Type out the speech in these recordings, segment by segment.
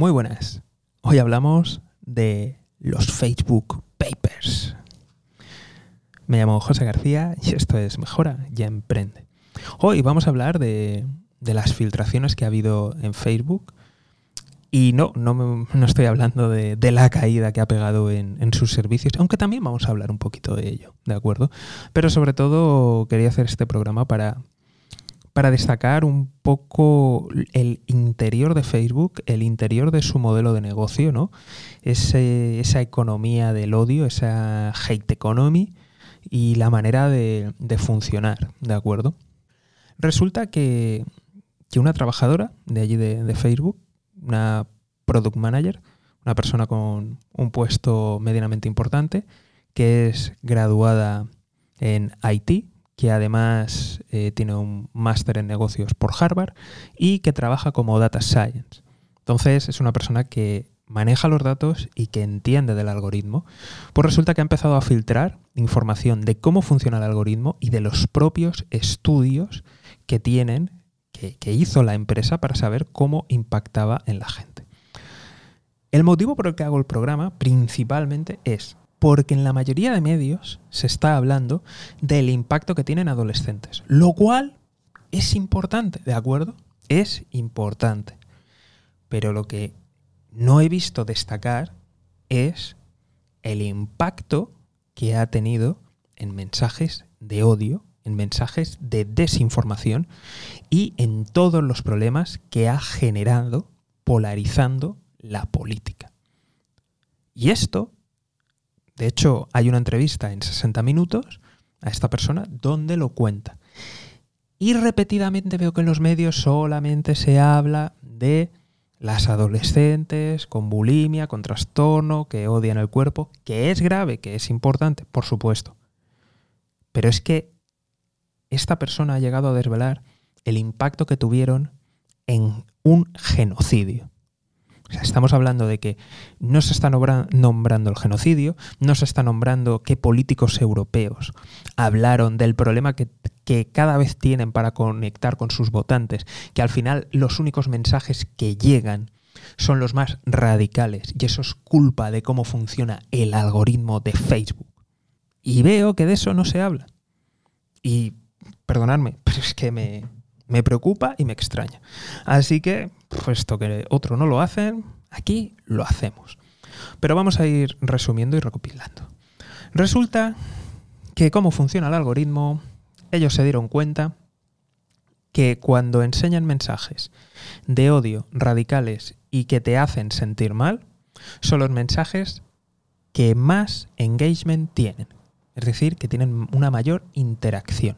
Muy buenas. Hoy hablamos de los Facebook Papers. Me llamo José García y esto es Mejora y Emprende. Hoy vamos a hablar de, las filtraciones que ha habido en Facebook. Y no, no, estoy hablando de, la caída que ha pegado en, en, sus servicios, aunque también vamos a hablar un poquito de ello, ¿de acuerdo? Pero sobre todo quería hacer este programa para, para destacar un poco el interior de Facebook, el interior de su modelo de negocio, ¿no? esa economía del odio, esa hate economy y la manera de, funcionar, ¿de acuerdo? Resulta que, una trabajadora de allí de, Facebook, una product manager, una persona con un puesto medianamente importante, que es graduada en IT, que además eh, tiene un máster en negocios por Harvard y que trabaja como data science. Entonces es una persona que maneja los datos y que entiende del algoritmo, pues resulta que ha empezado a filtrar información de cómo funciona el algoritmo y de los propios estudios que tienen, que, que hizo la empresa para saber cómo impactaba en la gente. El motivo por el que hago el programa principalmente es porque en la mayoría de medios se está hablando del impacto que tienen adolescentes, lo cual es importante, ¿de acuerdo? Es importante. Pero lo que no he visto destacar es el impacto que ha tenido en mensajes de odio, en mensajes de desinformación y en todos los problemas que ha generado polarizando la política. Y esto de hecho, hay una entrevista en 60 minutos a esta persona donde lo cuenta. Y repetidamente veo que en los medios solamente se habla de las adolescentes con bulimia, con trastorno, que odian el cuerpo, que es grave, que es importante, por supuesto. Pero es que esta persona ha llegado a desvelar el impacto que tuvieron en un genocidio estamos hablando de que no se está nombrando el genocidio, no se está nombrando qué políticos europeos hablaron del problema que, que cada vez tienen para conectar con sus votantes, que al final los únicos mensajes que llegan son los más radicales y eso es culpa de cómo funciona el algoritmo de Facebook. Y veo que de eso no se habla. Y perdonadme, pero es que me, me preocupa y me extraña. Así que, puesto que otro no lo hacen, aquí lo hacemos. Pero vamos a ir resumiendo y recopilando. Resulta que cómo funciona el algoritmo, ellos se dieron cuenta que cuando enseñan mensajes de odio radicales y que te hacen sentir mal, son los mensajes que más engagement tienen. Es decir, que tienen una mayor interacción.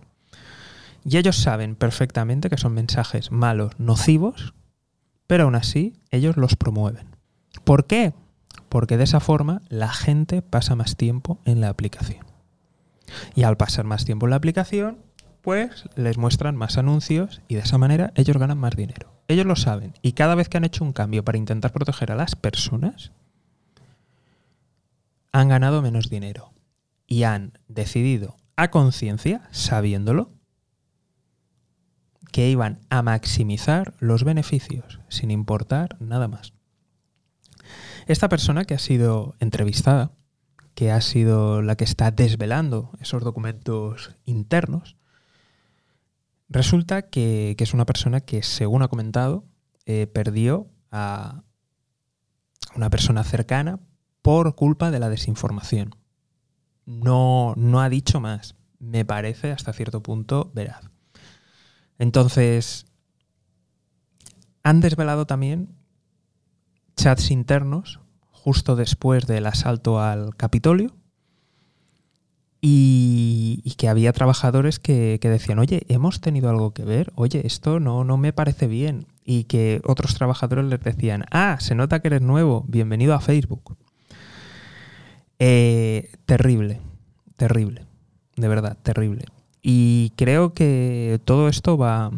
Y ellos saben perfectamente que son mensajes malos, nocivos, pero aún así ellos los promueven. ¿Por qué? Porque de esa forma la gente pasa más tiempo en la aplicación. Y al pasar más tiempo en la aplicación, pues les muestran más anuncios y de esa manera ellos ganan más dinero. Ellos lo saben y cada vez que han hecho un cambio para intentar proteger a las personas, han ganado menos dinero y han decidido a conciencia, sabiéndolo, que iban a maximizar los beneficios sin importar nada más. Esta persona que ha sido entrevistada, que ha sido la que está desvelando esos documentos internos, resulta que, es una persona que, según ha comentado, eh, perdió a una persona cercana por culpa de la desinformación. No, no ha dicho más. Me parece hasta cierto punto veraz. Entonces, han desvelado también chats internos justo después del asalto al Capitolio y, que había trabajadores que, decían, oye, hemos tenido algo que ver, oye, esto no, no me parece bien. Y que otros trabajadores les decían, ah, se nota que eres nuevo, bienvenido a Facebook. Eh, terrible, terrible, de verdad, terrible. Y creo que todo esto va,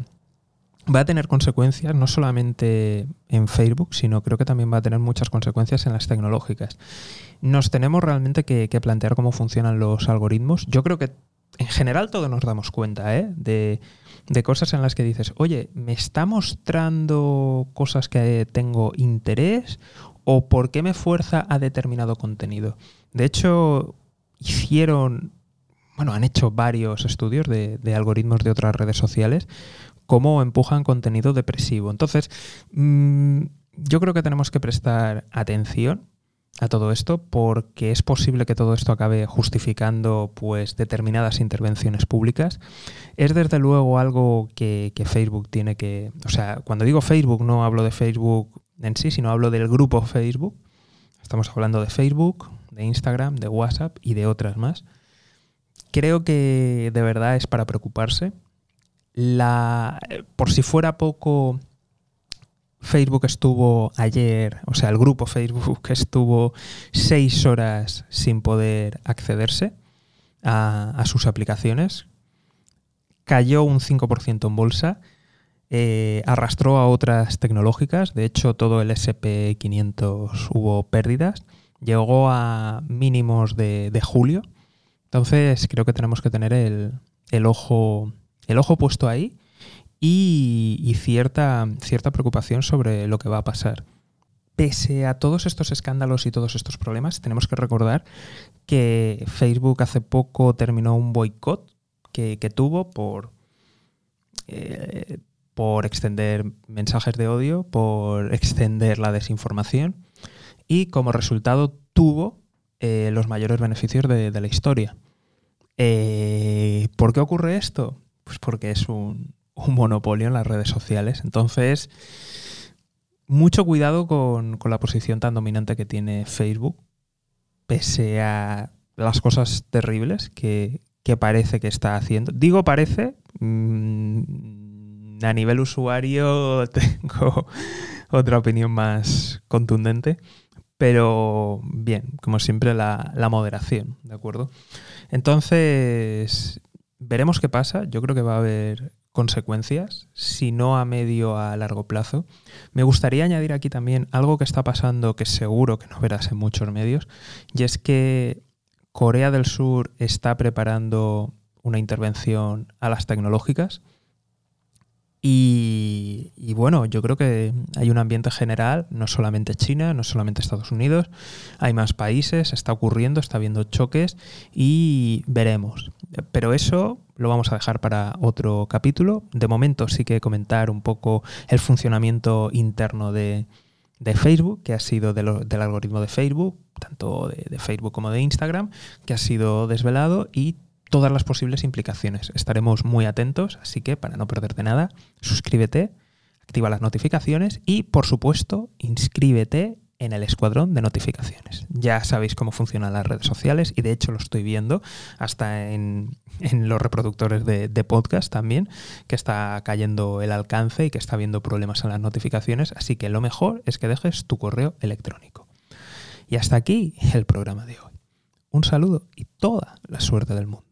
va a tener consecuencias no solamente en Facebook, sino creo que también va a tener muchas consecuencias en las tecnológicas. Nos tenemos realmente que, plantear cómo funcionan los algoritmos. Yo creo que en general todos nos damos cuenta ¿eh? de, de cosas en las que dices, oye, ¿me está mostrando cosas que tengo interés o por qué me fuerza a determinado contenido? De hecho, hicieron, bueno, han hecho varios estudios de, algoritmos de otras redes sociales, cómo empujan contenido depresivo. Entonces, mm, yo creo que tenemos que prestar atención a todo esto porque es posible que todo esto acabe justificando pues determinadas intervenciones públicas. Es desde luego algo que, Facebook tiene que... O sea, cuando digo Facebook no hablo de Facebook en sí, sino hablo del grupo Facebook. Estamos hablando de Facebook, de Instagram, de WhatsApp y de otras más. Creo que de verdad es para preocuparse. Por si fuera poco, Facebook estuvo ayer, o sea, el grupo Facebook estuvo seis horas sin poder accederse a, sus aplicaciones. Cayó un 5% en bolsa. Eh, arrastró a otras tecnológicas. De hecho, todo el SP500 hubo pérdidas. Llegó a mínimos de, julio. Entonces, creo que tenemos que tener el, ojo, el ojo puesto ahí y, cierta, cierta preocupación sobre lo que va a pasar. Pese a todos estos escándalos y todos estos problemas, tenemos que recordar que Facebook hace poco terminó un boicot que, tuvo por, eh, por extender mensajes de odio, por extender la desinformación y como resultado tuvo eh, los mayores beneficios de, la historia. Eh, ¿Por qué ocurre esto? Pues porque es un, monopolio en las redes sociales. Entonces, mucho cuidado con, la posición tan dominante que tiene Facebook, pese a las cosas terribles que, parece que está haciendo. Digo parece, mm, a nivel usuario tengo otra opinión más contundente, pero bien, como siempre la, moderación, ¿de acuerdo? Entonces, veremos qué pasa. Yo creo que va a haber consecuencias, si no a medio a largo plazo. Me gustaría añadir aquí también algo que está pasando que seguro que no verás en muchos medios, y es que Corea del Sur está preparando una intervención a las tecnológicas y, bueno, yo creo que hay un ambiente general, no solamente China, no solamente Estados Unidos, hay más países, está ocurriendo, está habiendo choques y veremos. Pero eso lo vamos a dejar para otro capítulo. De momento sí que comentar un poco el funcionamiento interno de, Facebook, que ha sido del algoritmo de Facebook, tanto de, de Facebook como de Instagram, que ha sido desvelado y todas las posibles implicaciones. Estaremos muy atentos, así que para no perderte nada, suscríbete, activa las notificaciones y, por supuesto, inscríbete en el escuadrón de notificaciones. Ya sabéis cómo funcionan las redes sociales y de hecho lo estoy viendo hasta en, los reproductores de, de, podcast también, que está cayendo el alcance y que está habiendo problemas en las notificaciones, así que lo mejor es que dejes tu correo electrónico. Y hasta aquí el programa de hoy. Un saludo y toda la suerte del mundo.